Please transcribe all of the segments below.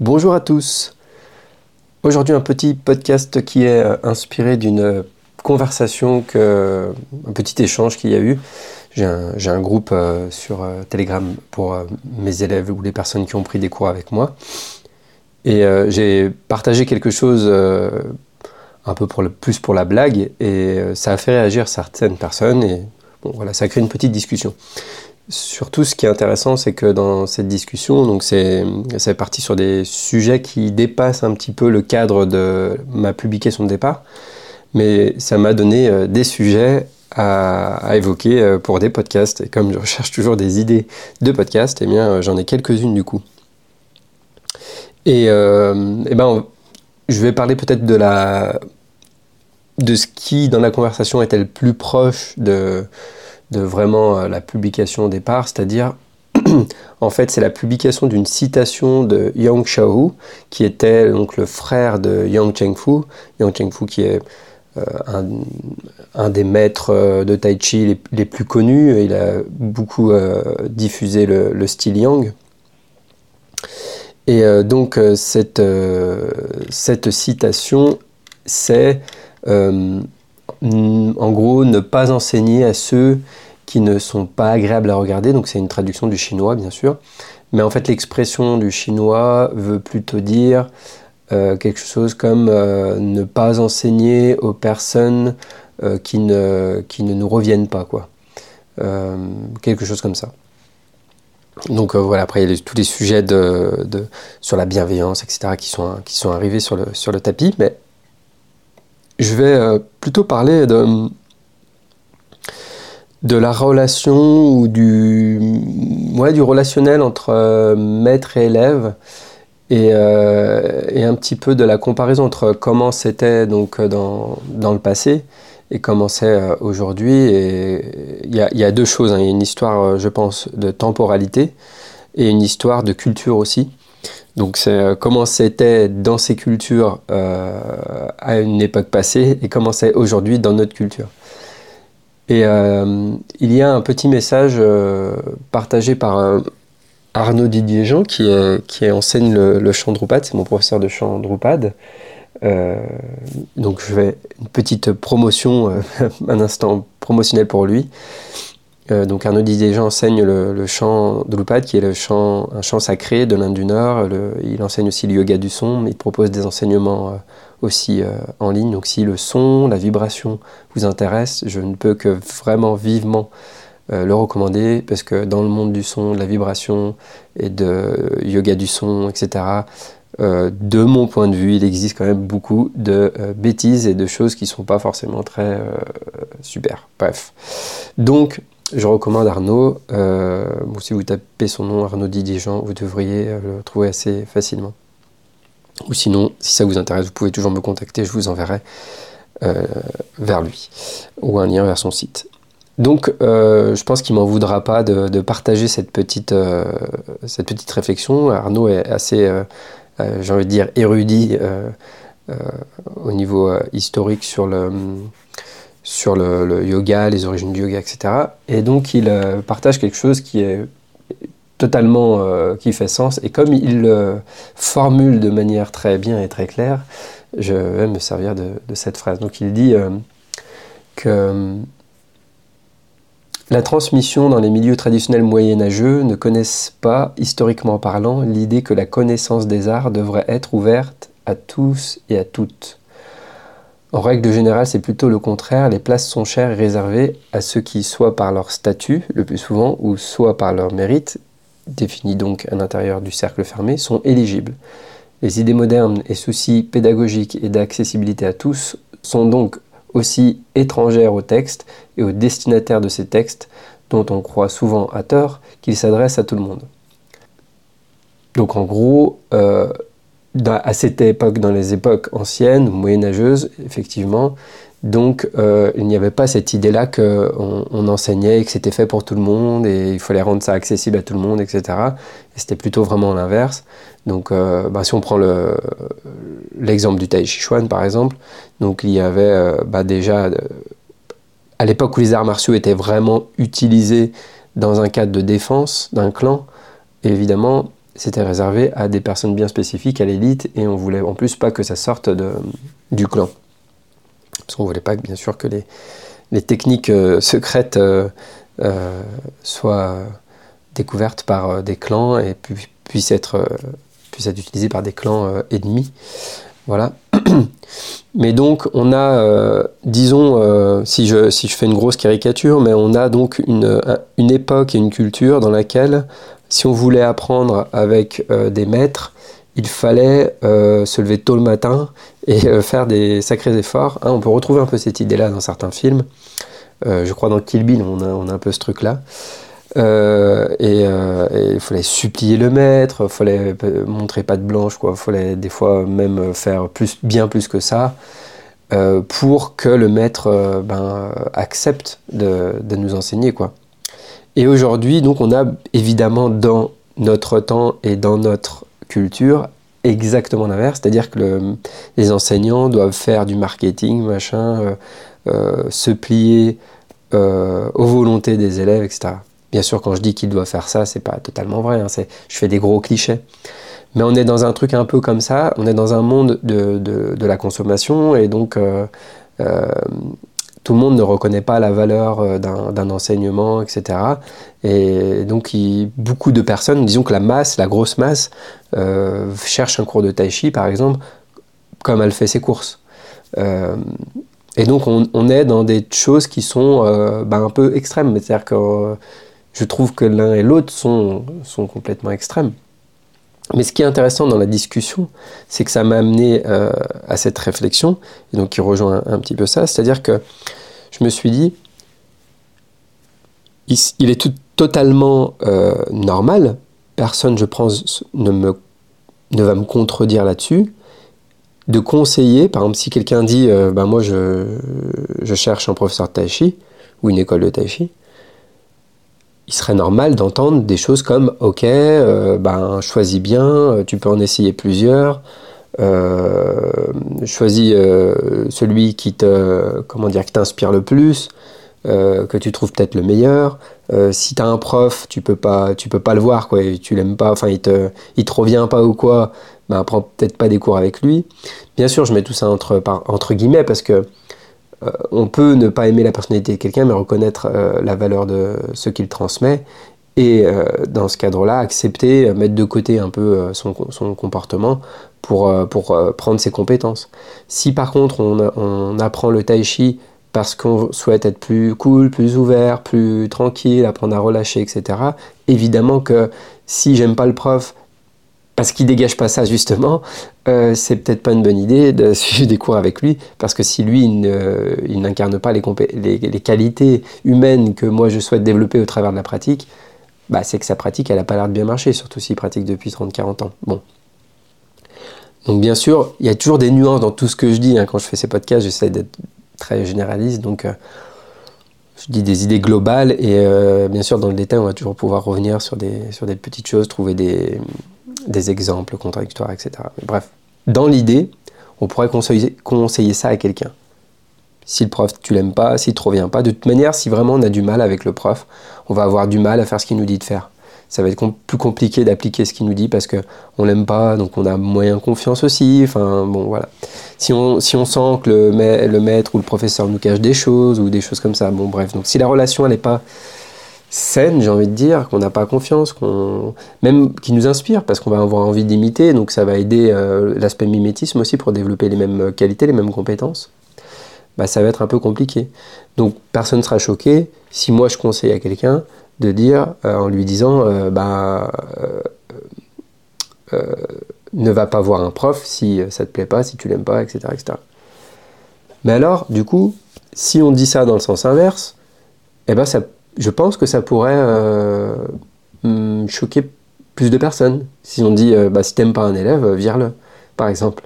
Bonjour à tous. Aujourd'hui un petit podcast qui est euh, inspiré d'une conversation, que, un petit échange qu'il y a eu. J'ai un, groupe euh, sur euh, Telegram pour mes élèves ou les personnes qui ont pris des cours avec moi. Et j'ai partagé quelque chose un peu plus pour la blague et ça a fait réagir certaines personnes et voilà, ça a créé une petite discussion. Surtout, ce qui est intéressant, c'est que dans cette discussion, donc c'est parti sur des sujets qui dépassent un petit peu le cadre de ma publication de départ, mais ça m'a donné euh, des sujets à, évoquer euh, pour des podcasts. Et comme je recherche toujours des idées de podcasts, eh bien, euh, j'en ai quelques-unes du coup. Et, eh ben, je vais parler peut-être de la de ce qui dans la conversation était le plus proche de de vraiment euh, la publication au départ, c'est-à-dire en fait, c'est la publication d'une citation de Yang Xiaohu, qui était donc le frère de Yang Chengfu. Yang Chengfu, qui est euh, un, des maîtres euh, de Tai Chi les, plus connus. Il a beaucoup diffusé le, style Yang. Et donc, cette citation, c'est en gros ne pas enseigner à ceux qui ne sont pas agréables à regarder, donc c'est une traduction du chinois bien sûr, mais en fait l'expression du chinois veut plutôt dire euh, quelque chose comme euh, ne pas enseigner aux personnes euh, qui, ne, nous reviennent pas, quoi. quelque chose comme ça. Donc voilà, après il y a tous les sujets sur la bienveillance, etc., qui sont, qui sont arrivés sur le, sur le tapis, mais je vais euh, plutôt parler de, de la relation ou du, ouais, du relationnel entre euh, maître et élève et, euh, et, un petit peu de la comparaison entre comment c'était donc dans, dans, le passé et comment c'est aujourd'hui. Il y, y, a deux choses. Hein. Il y a une histoire, je pense, de temporalité et une histoire de culture aussi. Donc c'est euh, comment c'était dans ces cultures euh, à une époque passée et comment c'est aujourd'hui dans notre culture. Et euh, il y a un petit message partagé par Arnaud Didier Jean qui, enseigne le, chant Drupad, c'est mon professeur de chant Drupad. donc je vais une petite promotion, un instant promotionnel pour lui. Euh, donc Arnaud Didier enseigne le, chant Drupad, qui est le chant, un chant sacré de l'Inde du Nord. il enseigne aussi le yoga du son, mais il propose des enseignements euh, aussi euh, en ligne. Donc si le son, la vibration vous intéresse, je ne peux que vraiment vivement le recommander, parce que dans le monde du son, de la vibration et de yoga du son, etc., de mon point de vue, il existe quand même beaucoup de bêtises et de choses qui ne sont pas forcément très super. Bref. Donc, je recommande Arnaud. Euh, si vous tapez son nom, Arnaud Didier-Jean, vous devriez euh, le trouver assez facilement. Ou sinon, si ça vous intéresse, vous pouvez toujours me contacter, je vous enverrai euh, vers lui ou un lien vers son site. Donc, je pense qu'il m'en voudra pas de, partager cette petite, cette petite réflexion. Arnaud est assez, j'ai envie de dire, érudit au niveau historique sur le sur le, yoga, les origines du yoga, etc. Et donc il euh, partage quelque chose qui est totalement euh, qui fait sens. Et comme il le formule de manière très bien et très claire, je vais me servir de, cette phrase. Donc il dit euh, que la transmission dans les milieux traditionnels moyenâgeux ne connaissent pas, historiquement parlant, l'idée que la connaissance des arts devrait être ouverte à tous et à toutes. En règle générale, c'est plutôt le contraire. Les places sont chères et réservées à ceux qui, soit par leur statut, le plus souvent, ou soit par leur mérite, définis donc à l'intérieur du cercle fermé, sont éligibles. Les idées modernes et soucis pédagogiques et d'accessibilité à tous sont donc aussi étrangères aux textes et aux destinataires de ces textes, dont on croit souvent à tort qu'ils s'adressent à tout le monde. donc en gros, à cette époque, dans les époques anciennes, moyenâgeuses, effectivement, donc euh, il n'y avait pas cette idée-là qu'on on enseignait et que c'était fait pour tout le monde et il fallait rendre ça accessible à tout le monde, etc. Et c'était plutôt vraiment l'inverse. Donc euh, bah, si on prend l'exemple du Tai Chi Chuan par exemple, donc il y avait euh, bah, déjà, à l'époque où les arts martiaux étaient vraiment utilisés dans un cadre de défense d'un clan, évidemment c'était réservé à des personnes bien spécifiques, à l'élite, et on voulait en plus pas que ça sorte de, du clan. Parce qu'on voulait pas, bien sûr, que les, les techniques euh, secrètes euh, euh, soient découvertes par des clans et puissent être, puissent être utilisées par des clans ennemis. Voilà. Mais donc, on a, disons, si, je, si je fais une grosse caricature, mais on a donc une, une époque et une culture dans laquelle si on voulait apprendre avec euh, des maîtres, il fallait euh, se lever tôt le matin et euh, faire des sacrés efforts. Hein, on peut retrouver un peu cette idée-là dans certains films. je crois dans Kill Bill, on a, un peu ce truc-là. et il fallait supplier le maître, il fallait montrer pas de blanche, quoi. Il fallait des fois même faire bien plus que ça. pour que le maître ben, accepte de, de, nous enseigner quoi. Et aujourd'hui, donc, on a évidemment dans notre temps et dans notre culture exactement l'inverse, c'est-à-dire que les enseignants doivent faire du marketing, machin, euh, euh, se plier euh, aux volontés des élèves, etc. Bien sûr, quand je dis qu'ils doivent faire ça, c'est pas totalement vrai. Hein, je fais des gros clichés. Mais on est dans un truc un peu comme ça. On est dans un monde de, de, de la consommation et donc tout le monde ne reconnaît pas la valeur euh, d'un enseignement, etc. Et donc beaucoup de personnes, disons que la masse, la grosse masse, euh, cherche un cours de tai chi, par exemple, comme elle fait ses courses. Euh, et donc on, est dans des choses qui sont bah, un peu extrêmes. C'est-à-dire que je trouve que l'un et l'autre sont, sont complètement extrêmes. Mais ce qui est intéressant dans la discussion, c'est que ça m'a amené à cette réflexion, et donc qui rejoint un petit peu ça, c'est-à-dire que je me suis dit, il, est totalement euh, normal, personne, ne, va me contredire là-dessus, de conseiller, par exemple, si quelqu'un dit, euh, ben moi je, je, cherche un professeur de tai chi, ou une école de tai chi, il serait normal d'entendre des choses comme, ok, euh, ben choisis bien, tu peux en essayer plusieurs, euh, choisis euh, celui qui te comment dire qui t'inspire le plus euh, que tu trouves peut-être le meilleur. Si tu as un prof tu peux pas tu peux pas le voir quoi tu l'aimes pas enfin il te te revient pas ou quoi ben prends peut-être pas des cours avec lui. Bien sûr je mets tout ça entre entre guillemets parce que on peut ne pas aimer la personnalité de quelqu'un mais reconnaître la valeur de ce qu'il transmet et dans ce cadre-là, accepter, mettre de côté un peu son, son comportement pour, euh, pour euh, prendre ses compétences. Si par contre on, on apprend le tai chi parce qu'on souhaite être plus cool, plus ouvert, plus tranquille, apprendre à relâcher, etc. Évidemment que si j'aime pas le prof parce qu'il dégage pas ça justement, euh, c'est peut-être pas une bonne idée de suivre des cours avec lui, parce que si lui il n'incarne pas les, qualités humaines que moi je souhaite développer au travers de la pratique, bah c'est que sa pratique elle a pas l'air de bien marcher, surtout s'il pratique depuis 30-40 ans. Bon, donc bien sûr, il y a toujours des nuances dans tout ce que je dis. Hein. Quand je fais ces podcasts, j'essaie d'être très généraliste. Donc euh, je dis des idées globales et euh, bien sûr dans le détail, on va toujours pouvoir revenir sur des, sur des petites choses, trouver des, des exemples contradictoires, etc. bref, dans l'idée, on pourrait conseiller, ça à quelqu'un. Si le prof, tu l'aimes pas, s'il te revient pas, de toute manière, si vraiment on a du mal avec le prof, on va avoir du mal à faire ce qu'il nous dit de faire ça va être plus compliqué d'appliquer ce qu'il nous dit parce que on l'aime pas, donc on a moyen confiance aussi. Enfin bon voilà. Si on, si on sent que le, maître ou le professeur nous cache des choses ou des choses comme ça, bon bref. Donc si la relation n'est pas saine, j'ai envie de dire, qu'on n'a pas confiance, même qui nous inspire parce qu'on va avoir envie d'imiter, donc ça va aider euh, l'aspect mimétisme aussi pour développer les mêmes qualités, les mêmes compétences. Bah, ça va être un peu compliqué. Donc personne ne sera choqué si moi je conseille à quelqu'un de dire euh, en lui disant euh, bah, euh, ne va pas voir un prof si ça te plaît pas, si tu l'aimes pas, etc., etc. Mais alors, du coup, si on dit ça dans le sens inverse, eh ben ça, je pense que ça pourrait hmm, choquer plus de personnes. Si on dit, bah, si t'aimes pas un élève, vire-le, par exemple.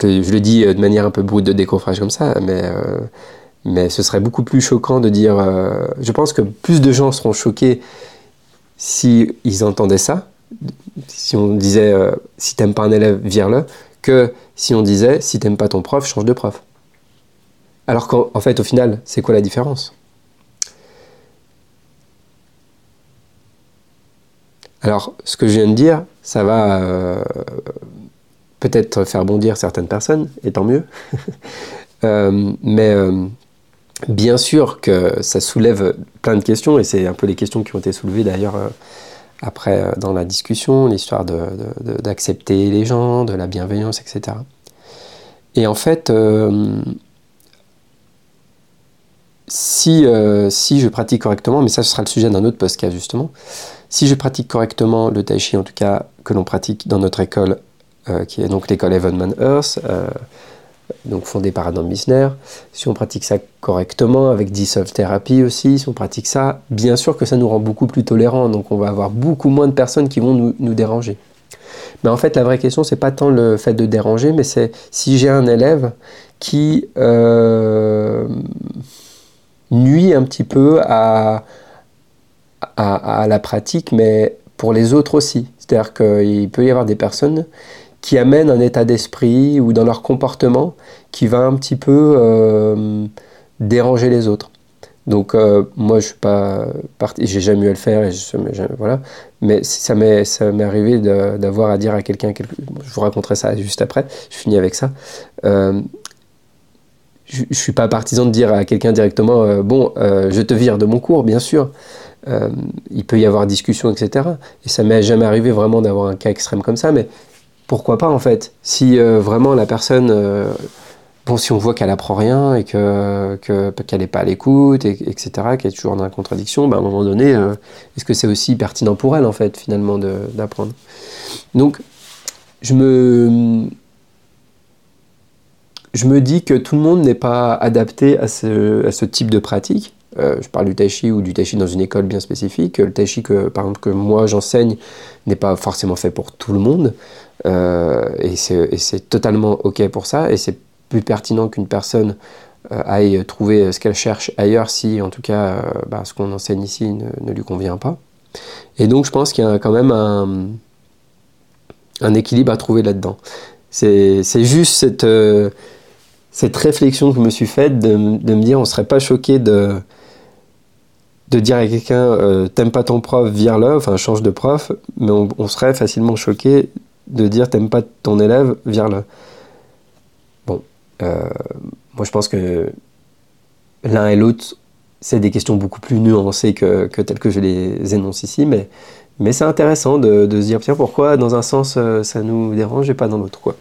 Je, le dis de manière un peu brute de décoffrage comme ça, mais, mais ce serait beaucoup plus choquant de dire. je pense que plus de gens seront choqués si ils entendaient ça, si on disait si t'aimes pas un élève, vire-le, que si on disait si t'aimes pas ton prof, change de prof. Alors qu'en fait, au final, c'est quoi la différence? Alors, ce que je viens de dire, ça va euh, peut-être faire bondir certaines personnes, et tant mieux. Euh, mais euh, bien sûr que ça soulève plein de questions, et c'est un peu les questions qui ont été soulevées d'ailleurs après dans la discussion, l'histoire d'accepter les gens, de la bienveillance, etc. Et en fait, si, si je pratique correctement, mais ça ce sera le sujet d'un autre podcast justement, si je pratique correctement le tai chi, en tout cas que l'on pratique dans notre école, euh, qui est donc l'école Evenman Earth, euh, donc fondée par Adam Missner, si on pratique ça correctement avec Dissolve Therapy aussi, si on pratique ça, bien sûr que ça nous rend beaucoup plus tolérants, donc on va avoir beaucoup moins de personnes qui vont nous, déranger. Mais en fait, la vraie question, c'est pas tant le fait de déranger, mais c'est si j'ai un élève qui euh, nuit un petit peu à, la pratique, mais pour les autres aussi. C'est-à-dire qu'il peut y avoir des personnes qui amènent un état d'esprit ou dans leur comportement qui va un petit peu euh, déranger les autres. Donc euh, moi je suis pas parti, j'ai jamais eu à le faire je, voilà, mais ça m'est ça m'est arrivé d'avoir à dire à quelqu'un, je vous raconterai ça juste après, je finis avec ça. Euh, je, ne suis pas partisan de dire à quelqu'un directement bon je te vire de mon cours bien sûr, euh, il peut y avoir discussion, etc. Et ça m'est jamais arrivé vraiment d'avoir un cas extrême comme ça, mais pourquoi pas en fait? Si euh, vraiment la personne, euh, bon, si on voit qu'elle apprend rien et que qu'elle n'est pas à l'écoute, et, etc., qu'elle est toujours dans la contradiction, ben, à un moment donné, est-ce que c'est aussi pertinent pour elle en fait finalement d'apprendre? Donc, je me je me dis que tout le monde n'est pas adapté à ce type de pratique euh, je parle du tai chi ou du tai chi dans une école bien spécifique. Le tai chi que, par exemple, que moi j'enseigne n'est pas forcément fait pour tout le monde. Euh, et c'est totalement OK pour ça. Et c'est plus pertinent qu'une personne euh, aille trouver ce qu'elle cherche ailleurs si, en tout cas, bah, ce qu'on enseigne ici ne, lui convient pas. Et donc, je pense qu'il y a quand même un, équilibre à trouver là-dedans. C'est juste cette, cette réflexion que je me suis faite de, de me dire on ne serait pas choqué de de dire à quelqu'un euh, t'aimes pas ton prof, vire-le, enfin change de prof, mais on, serait facilement choqué de dire t'aimes pas ton élève, vire-le. Bon, euh, moi je pense que l'un et l'autre, c'est des questions beaucoup plus nuancées que, telles que je les énonce ici, mais, mais c'est intéressant de, de, se dire tiens pourquoi dans un sens euh, ça nous dérange et pas dans l'autre quoi.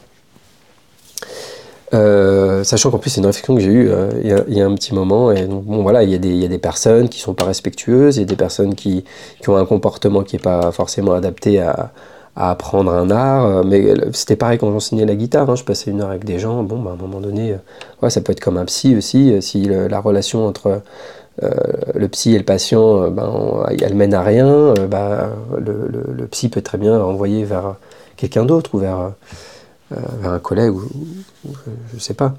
Euh, sachant qu'en plus c'est une réflexion que j'ai eue euh, il, y a, un petit moment et voilà il y, a des, personnes qui sont pas respectueuses, il y a des personnes qui, ont un comportement qui est pas forcément adapté à, apprendre un art, euh, mais c'était pareil quand j'enseignais la guitare, hein, je passais une heure avec des gens, bon bah, à un moment donné, ça peut être comme un psy aussi, si la relation entre le psy et le patient, ben, elle mène à rien, bah, le, le, psy peut très bien envoyer vers quelqu'un d'autre ou vers vers un collègue ou, je ne sais pas.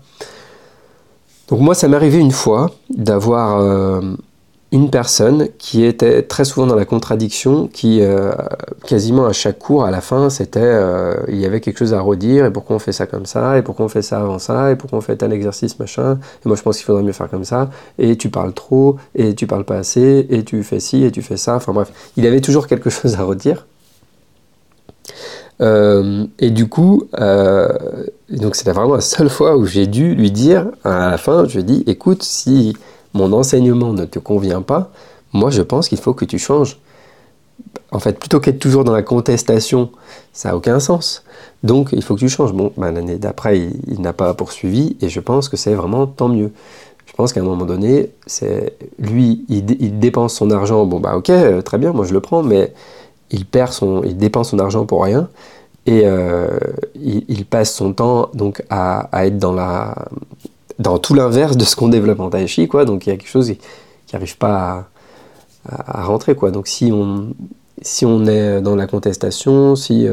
Donc moi, ça m'est arrivé une fois d'avoir euh, une personne qui était très souvent dans la contradiction, qui euh, quasiment à chaque cours, à la fin, c'était il y avait quelque chose à redire, et pourquoi on fait ça comme ça, et pourquoi on fait ça avant ça, et pourquoi on fait tel exercice, machin, et moi je pense qu'il faudrait mieux faire comme ça, et tu parles trop, et tu parles pas assez, et tu fais ci, et tu fais ça, enfin bref, il avait toujours quelque chose à redire. Euh, et du coup, euh, donc c'était vraiment la seule fois où j'ai dû lui dire, à la fin, je lui ai dit, écoute, si mon enseignement ne te convient pas, moi je pense qu'il faut que tu changes. En fait, plutôt qu'être toujours dans la contestation, ça n'a aucun sens. Donc il faut que tu changes. Bon, ben, l'année d'après, il, n'a pas poursuivi, et je pense que c'est vraiment tant mieux. Je pense qu'à un moment donné, c'est lui, il, il, dépense son argent. Bon, bah ok, très bien, moi je le prends, mais il perd son, il dépense son argent pour rien et euh, il, passe son temps donc à, être dans la, dans tout l'inverse de ce qu'on développe en tai chi quoi. Donc il y a quelque chose qui n'arrive pas à, rentrer quoi. Donc si on, si on est dans la contestation, si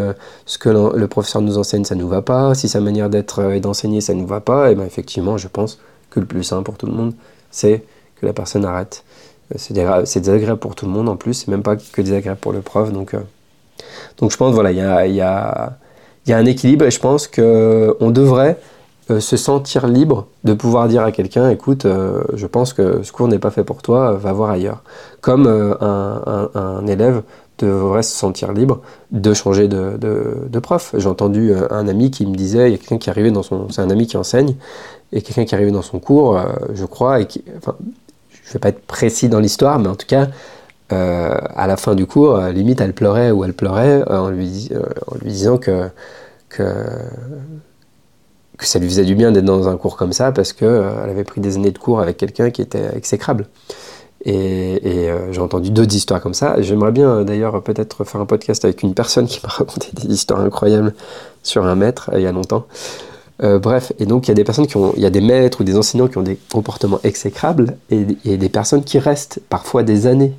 ce que le professeur nous enseigne, ça ne nous va pas, si sa manière d'être et d'enseigner, ça ne nous va pas, et bien effectivement, je pense que le plus simple pour tout le monde, c'est que la personne arrête. C'est désagréable pour tout le monde en plus, c'est même pas que désagréable pour le prof. Donc, donc je pense, voilà, il y a, y, y a, un équilibre et je pense qu'on devrait euh, se sentir libre de pouvoir dire à quelqu'un écoute, euh, je pense que ce cours n'est pas fait pour toi, va voir ailleurs. Comme euh, un, élève devrait se sentir libre de changer de, de, prof. J'ai entendu un ami qui me disait il y a quelqu'un qui arrivait dans son. C'est un ami qui enseigne, et quelqu'un qui arrivait dans son cours, je crois, et qui. Je ne vais pas être précis dans l'histoire, mais en tout cas, à la fin du cours, limite, elle pleurait ou elle pleurait en, lui, en lui disant que, ça lui faisait du bien d'être dans un cours comme ça parce qu'elle euh, avait pris des années de cours avec quelqu'un qui était exécrable. Et, euh, j'ai entendu d'autres histoires comme ça. J'aimerais bien euh, d'ailleurs peut-être faire un podcast avec une personne qui m'a raconté des histoires incroyables sur un maître il y a longtemps. Bref, et donc il y a des personnes qui ont, il y a des maîtres ou des enseignants qui ont des comportements exécrables et, des personnes qui restent parfois des années.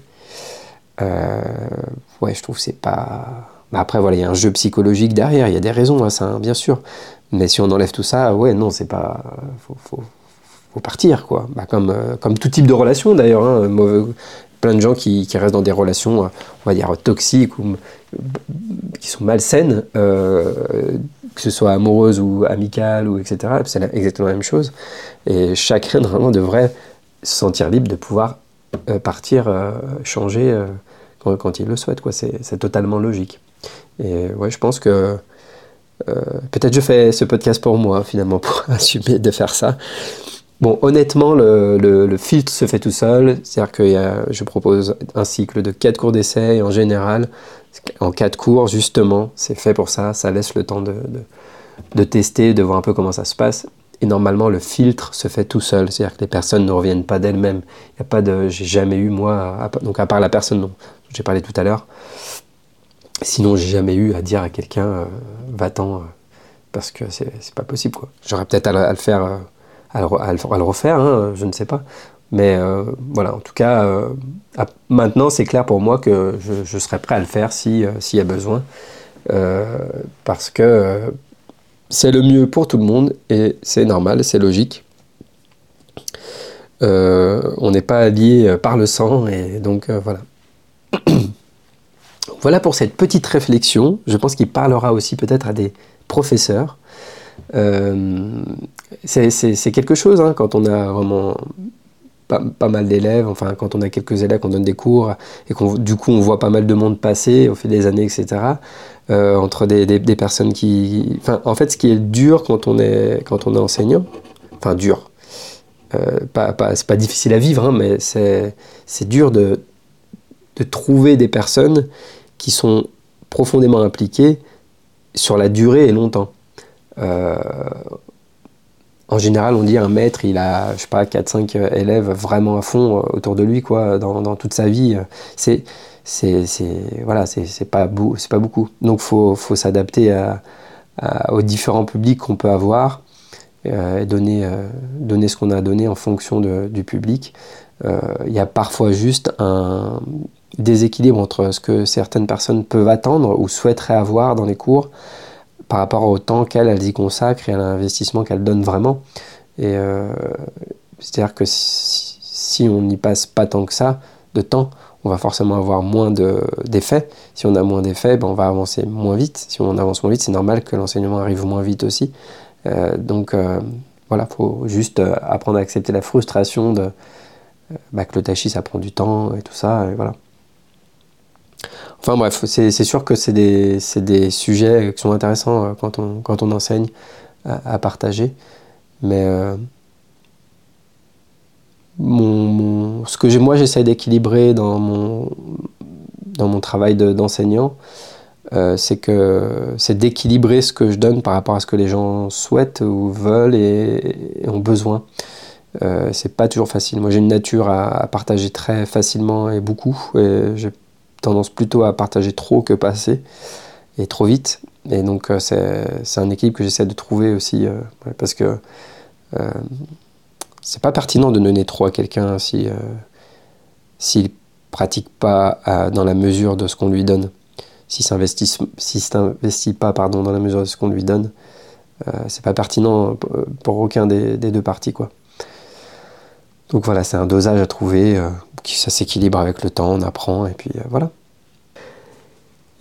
ouais, je trouve c'est pas. Bah, après voilà, il y a un jeu psychologique derrière, il y a des raisons ça, hein, bien sûr. Mais si on enlève tout ça, ouais, non, c'est pas. Faut, partir, quoi. Bah, comme, euh, comme tout type de relation, d'ailleurs. Hein, plein de gens qui, restent dans des relations, euh, on va dire, toxiques ou qui sont malsaines, euh, que ce soit amoureuses ou amicales, ou etc. C'est exactement la même chose. Et chacun, vraiment, devrait se sentir libre de pouvoir partir, changer quand, quand, il le souhaite. C'est totalement logique. Et ouais, je pense que euh, peut-être je fais ce podcast pour moi, finalement, pour assumer de faire ça. Bon, honnêtement, le, le, filtre se fait tout seul. C'est-à-dire que je propose un cycle de 4 cours d'essai et en général, en 4 cours, justement, c'est fait pour ça. Ça laisse le temps de, de, de, tester, de voir un peu comment ça se passe. Et normalement, le filtre se fait tout seul. C'est-à-dire que les personnes ne reviennent pas d'elles-mêmes. Il n'y a pas de. J'ai jamais eu, moi, donc à part la personne dont j'ai parlé tout à l'heure, Sinon, j'ai jamais eu à dire à quelqu'un euh, va-t'en, euh, parce que c'est pas possible. quoi. J'aurais peut-être à, le faire, euh, à, le, refaire, hein, je ne sais pas. Mais voilà, en tout cas, maintenant, c'est clair pour moi que je, je, serais prêt à le faire s'il y a besoin. parce que c'est le mieux pour tout le monde et c'est normal, c'est logique. on n'est pas lié par le sang et donc voilà. Voilà pour cette petite réflexion. Je pense qu'il parlera aussi peut-être à des professeurs. Euh, c'est quelque chose hein, quand on a vraiment pas, mal d'élèves, enfin quand on a quelques élèves, qu'on donne des cours et qu'on du coup on voit pas mal de monde passer au fil des années, etc. Euh, entre des, personnes qui, enfin en fait ce qui est dur quand on est quand on est enseignant, enfin dur, euh, pas, pas c'est pas difficile à vivre, hein, mais c'est dur de de trouver des personnes qui sont profondément impliqués sur la durée et longtemps. Euh, en général, on dit un maître, il a, je sais pas, 4-5 élèves vraiment à fond euh, autour de lui, quoi, dans, toute sa vie. C'est, c'est, voilà, c'est, pas, c'est pas beaucoup. Donc, faut, faut s'adapter aux différents publics qu'on peut avoir euh, et donner, donner ce qu'on a donné en fonction du public. Il y a parfois juste un, déséquilibre entre ce que certaines personnes peuvent attendre ou souhaiteraient avoir dans les cours par rapport au temps qu'elles y consacrent et à l'investissement qu'elles donnent vraiment. Et euh, c'est-à-dire que si, on n'y passe pas tant que ça de temps, on va forcément avoir moins d'effets. si on a moins d'effets, ben on va avancer moins vite. Si on avance moins vite, c'est normal que l'enseignement arrive moins vite aussi. Euh, donc euh, voilà, il faut juste apprendre à accepter la frustration de bah, que le tachis ça prend du temps et tout ça. Voilà. Enfin bref, c'est sûr que c'est des, sujets qui sont intéressants euh, quand on, enseigne à, partager. Mais euh, ce que moi j'essaie d'équilibrer dans mon, travail d'enseignant, euh, c'est d'équilibrer ce que je donne par rapport à ce que les gens souhaitent ou veulent et, ont besoin. Euh, c'est pas toujours facile. Moi j'ai une nature à, partager très facilement et beaucoup. Tendance plutôt à partager trop que pas assez et trop vite. Et donc euh, c'est un équilibre que j'essaie de trouver aussi euh, parce que euh, c'est pas pertinent de donner trop à quelqu'un si s'il pratique pas dans la mesure de ce qu'on lui donne, s'il s'investit si s'investit pas pardon, dans la mesure de ce qu'on lui donne, c'est pas pertinent pour aucun des, deux parties. Quoi. Donc voilà, c'est un dosage à trouver, euh, ça s'équilibre avec le temps, on apprend, et puis euh, voilà.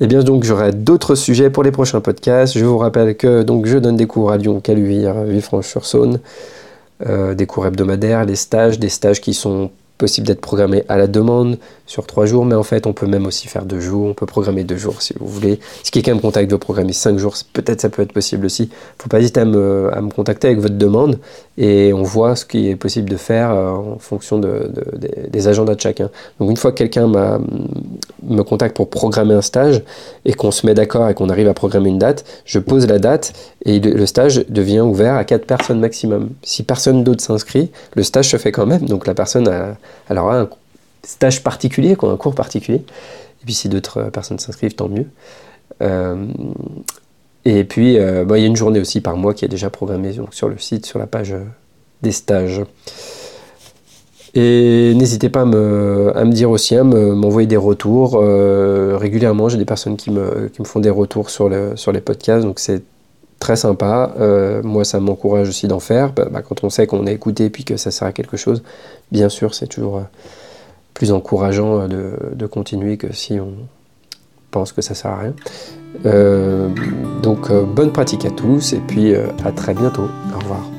Eh bien donc j'aurai d'autres sujets pour les prochains podcasts. Je vous rappelle que donc je donne des cours à Lyon, Caluire, Villefranche-sur-Saône, des cours hebdomadaires, les stages, des stages qui sont possible d'être programmé à la demande sur trois jours, mais en fait, on peut même aussi faire deux jours. On peut programmer deux jours si vous voulez. Si quelqu'un me contacte veut programmer cinq jours, peut-être ça peut être possible aussi. Faut pas hésiter à me, à me, contacter avec votre demande et on voit ce qui est possible de faire euh, en fonction de, des agendas de chacun. Donc, une fois que quelqu'un me contacte pour programmer un stage et qu'on se met d'accord et qu'on arrive à programmer une date, je pose la date et le, stage devient ouvert à quatre personnes maximum. Si personne d'autre s'inscrit, le stage se fait quand même. Donc, la personne a alors un stage particulier, un cours particulier. Et puis si d'autres euh, personnes s'inscrivent, tant mieux. Euh, et puis euh, bah, il y a une journée aussi par mois qui est déjà programmée sur le site, sur la page des stages. Et n'hésitez pas à me, dire aussi, à m'envoyer des retours. régulièrement, j'ai des personnes qui me, font des retours sur, sur les podcasts, donc c'est très sympa. Euh, moi, ça m'encourage aussi d'en faire. Bah, bah, quand on sait qu'on a écouté puis que ça sert à quelque chose, bien sûr, c'est toujours euh, plus encourageant euh, de, continuer que si on pense que ça sert à rien. donc, bonne pratique à tous et puis à très bientôt. Au revoir.